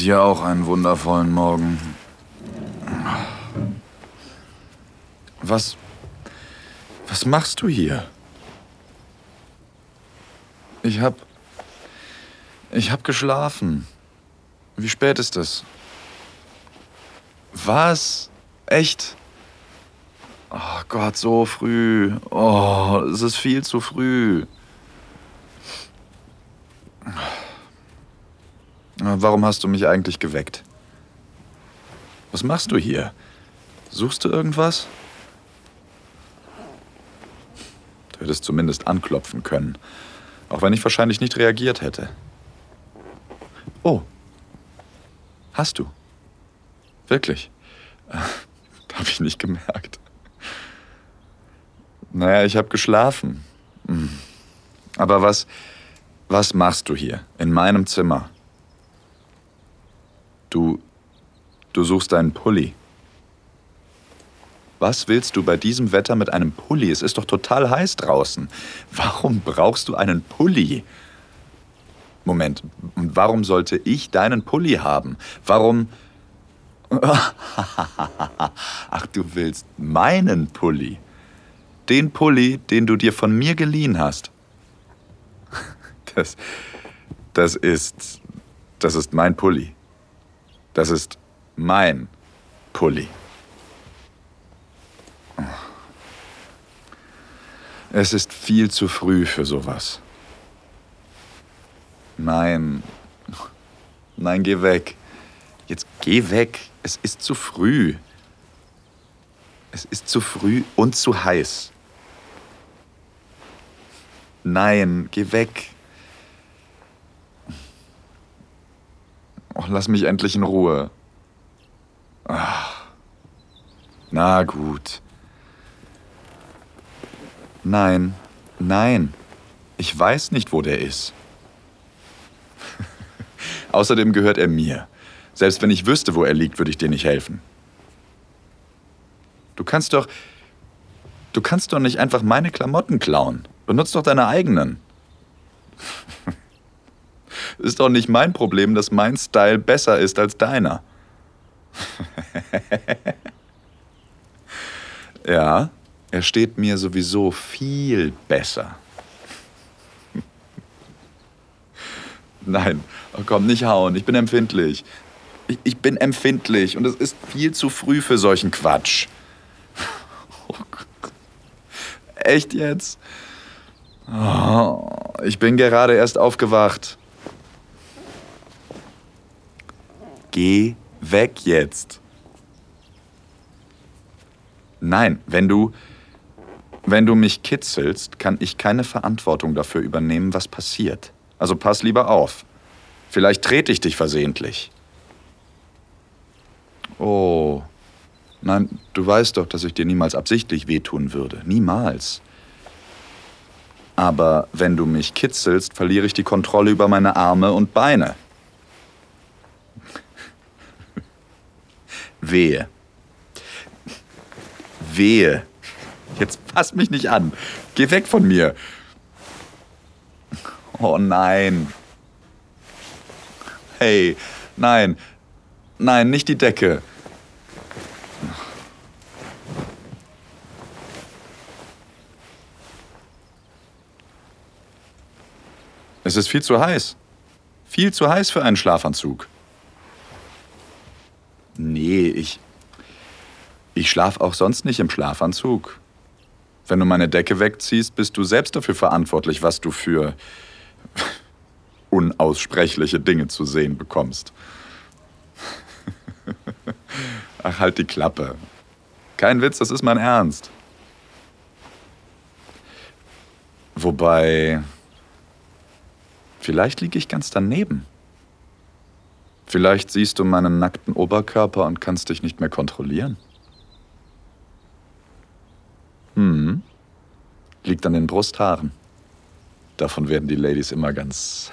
Ja, dir auch einen wundervollen Morgen. Was. Was machst du hier? Ich hab. Ich hab geschlafen. Wie spät ist es? Was? Echt? Oh Gott, so früh. Oh, es ist viel zu früh. Warum hast du mich eigentlich geweckt? Was machst du hier? Suchst du irgendwas? Du hättest zumindest anklopfen können, auch wenn ich wahrscheinlich nicht reagiert hätte. Oh, hast du? Wirklich? Habe ich nicht gemerkt. Naja, ich habe geschlafen. Hm. Aber was, was machst du hier in meinem Zimmer? Du, du suchst einen Pulli. Was willst du bei diesem Wetter mit einem Pulli? Es ist doch total heiß draußen. Warum brauchst du einen Pulli? Moment, und warum sollte ich deinen Pulli haben? Warum... Ach, du willst meinen Pulli. Den Pulli, den du dir von mir geliehen hast. Das, das ist, das ist mein Pulli. Das ist mein Pulli. Es ist viel zu früh für sowas. Nein. Nein, geh weg. Jetzt geh weg. Es ist zu früh. Es ist zu früh und zu heiß. Nein, geh weg. Oh, lass mich endlich in Ruhe. Ach. Na gut. Nein, nein. Ich weiß nicht, wo der ist. Außerdem gehört er mir. Selbst wenn ich wüsste, wo er liegt, würde ich dir nicht helfen. Du kannst doch. Du kannst doch nicht einfach meine Klamotten klauen. Benutzt doch deine eigenen. ist doch nicht mein Problem, dass mein Style besser ist als deiner. ja, er steht mir sowieso viel besser. Nein, oh komm, nicht hauen, ich bin empfindlich. Ich, ich, bin empfindlich und es ist viel zu früh für solchen Quatsch. Oh Echt jetzt? Oh, ich bin gerade erst aufgewacht. Geh weg jetzt. Nein, wenn du, wenn du mich kitzelst, kann ich keine Verantwortung dafür übernehmen, was passiert. Also pass lieber auf. Vielleicht trete ich dich versehentlich. Oh. Nein, du weißt doch, dass ich dir niemals absichtlich wehtun würde. Niemals. Aber wenn du mich kitzelst, verliere ich die Kontrolle über meine Arme und Beine. Wehe. Wehe. Jetzt fass mich nicht an. Geh weg von mir. Oh nein. Hey, nein. Nein, nicht die Decke. Es ist viel zu heiß. Viel zu heiß für einen Schlafanzug. Nee, ich. Ich schlaf auch sonst nicht im Schlafanzug. Wenn du meine Decke wegziehst, bist du selbst dafür verantwortlich, was du für unaussprechliche Dinge zu sehen bekommst. Ach, halt die Klappe. Kein Witz, das ist mein Ernst. Wobei, vielleicht liege ich ganz daneben. Vielleicht siehst du meinen nackten Oberkörper und kannst dich nicht mehr kontrollieren. Hm. Liegt an den Brusthaaren. Davon werden die Ladies immer ganz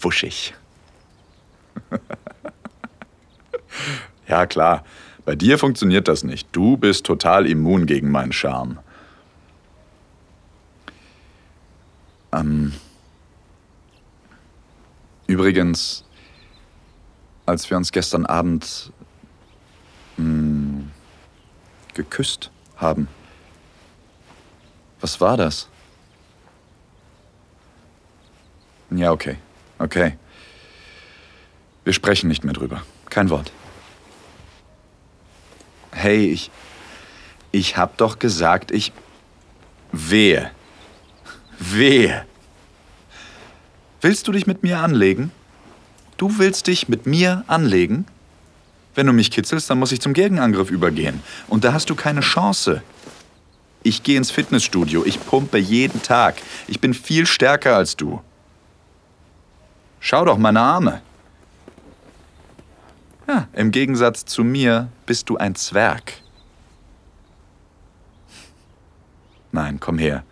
wuschig. ja, klar. Bei dir funktioniert das nicht. Du bist total immun gegen meinen Charme. Ähm. Übrigens, als wir uns gestern Abend mh, hm, geküsst haben. Was war das? Ja, okay. Okay. Wir sprechen nicht mehr drüber. Kein Wort. Hey, ich. Ich hab doch gesagt, ich. Wehe. Wehe. Willst du dich mit mir anlegen? Du willst dich mit mir anlegen? Wenn du mich kitzelst, dann muss ich zum Gegenangriff übergehen. Und da hast du keine Chance. Ich gehe ins Fitnessstudio, ich pumpe jeden Tag. Ich bin viel stärker als du. Schau doch meine Arme. Ja, im Gegensatz zu mir bist du ein Zwerg. Nein, komm her.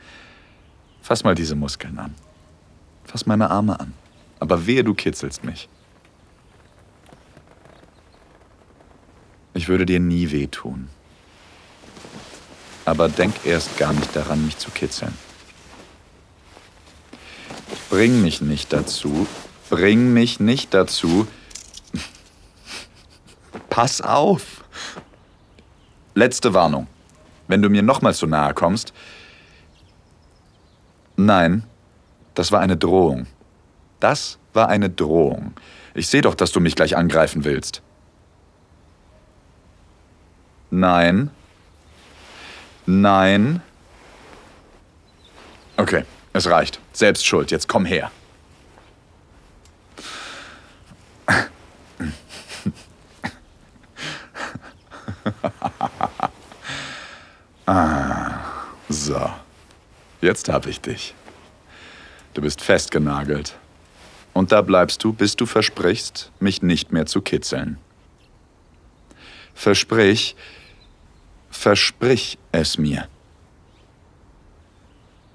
Fass mal diese Muskeln an. Fass meine Arme an. Aber wehe, du kitzelst mich. Ich würde dir nie wehtun. Aber denk erst gar nicht daran, mich zu kitzeln. Bring mich nicht dazu, bring mich nicht dazu. Pass auf! Letzte Warnung. Wenn du mir nochmals so nahe kommst. Nein, das war eine Drohung. Das war eine Drohung. Ich sehe doch, dass du mich gleich angreifen willst. Nein. Nein. Okay, es reicht. Selbst schuld. Jetzt komm her. ah, so. Jetzt hab ich dich. Du bist festgenagelt. Und da bleibst du, bis du versprichst, mich nicht mehr zu kitzeln. Versprich, versprich es mir.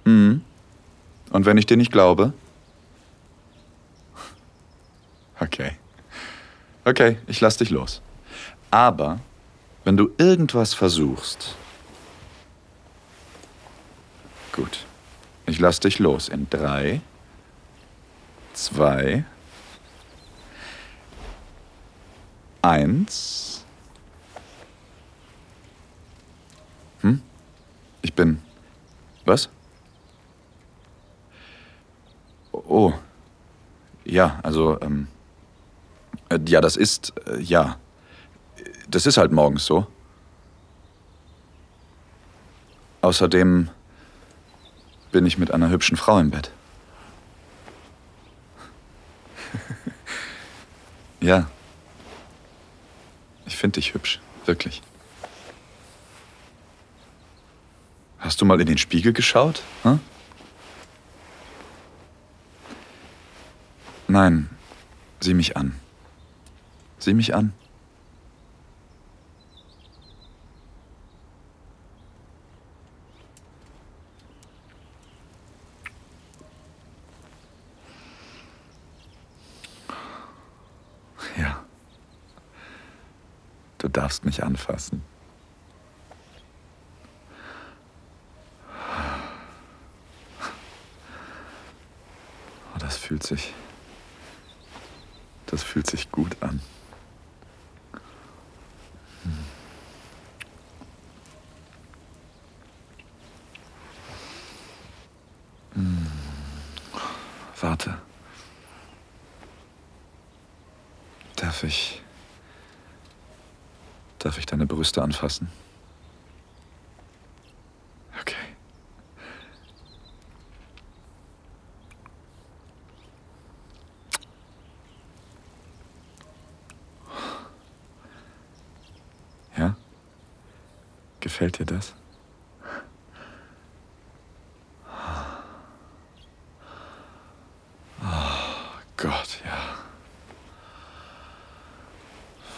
Hm. Und wenn ich dir nicht glaube? Okay. Okay, ich lass dich los. Aber wenn du irgendwas versuchst. Gut. Ich lass dich los in drei, zwei, eins. Hm? Ich bin. Was? Oh. Ja, also, ähm. Äh, ja, das ist. Äh, ja. Das ist halt morgens so. Außerdem bin ich mit einer hübschen Frau im Bett. ja. Ich finde dich hübsch, wirklich. Hast du mal in den Spiegel geschaut? Hm? Nein, sieh mich an. Sieh mich an. darfst mich anfassen. Oh, das fühlt sich. Das fühlt sich gut an. Hm. Warte. Darf ich. Darf ich deine Brüste anfassen? Okay. Ja? Gefällt dir das?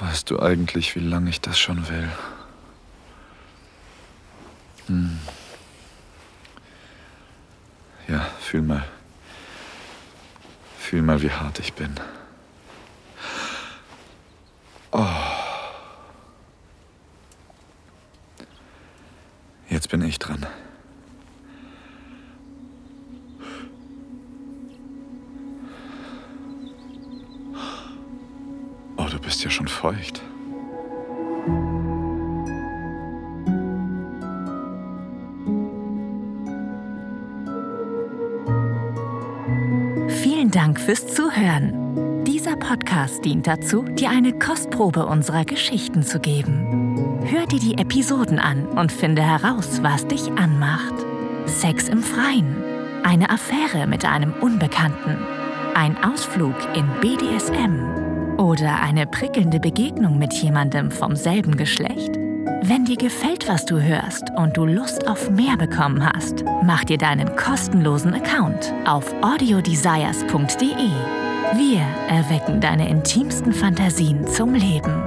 Weißt du eigentlich, wie lange ich das schon will? Hm. Ja, fühl mal. Fühl mal, wie hart ich bin. Jetzt bin ich dran. ja schon feucht. Vielen Dank fürs Zuhören. Dieser Podcast dient dazu, dir eine Kostprobe unserer Geschichten zu geben. Hör dir die Episoden an und finde heraus, was dich anmacht. Sex im Freien, eine Affäre mit einem Unbekannten, ein Ausflug in BDSM oder eine prickelnde Begegnung mit jemandem vom selben Geschlecht. Wenn dir gefällt, was du hörst und du Lust auf mehr bekommen hast, mach dir deinen kostenlosen Account auf audiodesires.de. Wir erwecken deine intimsten Fantasien zum Leben.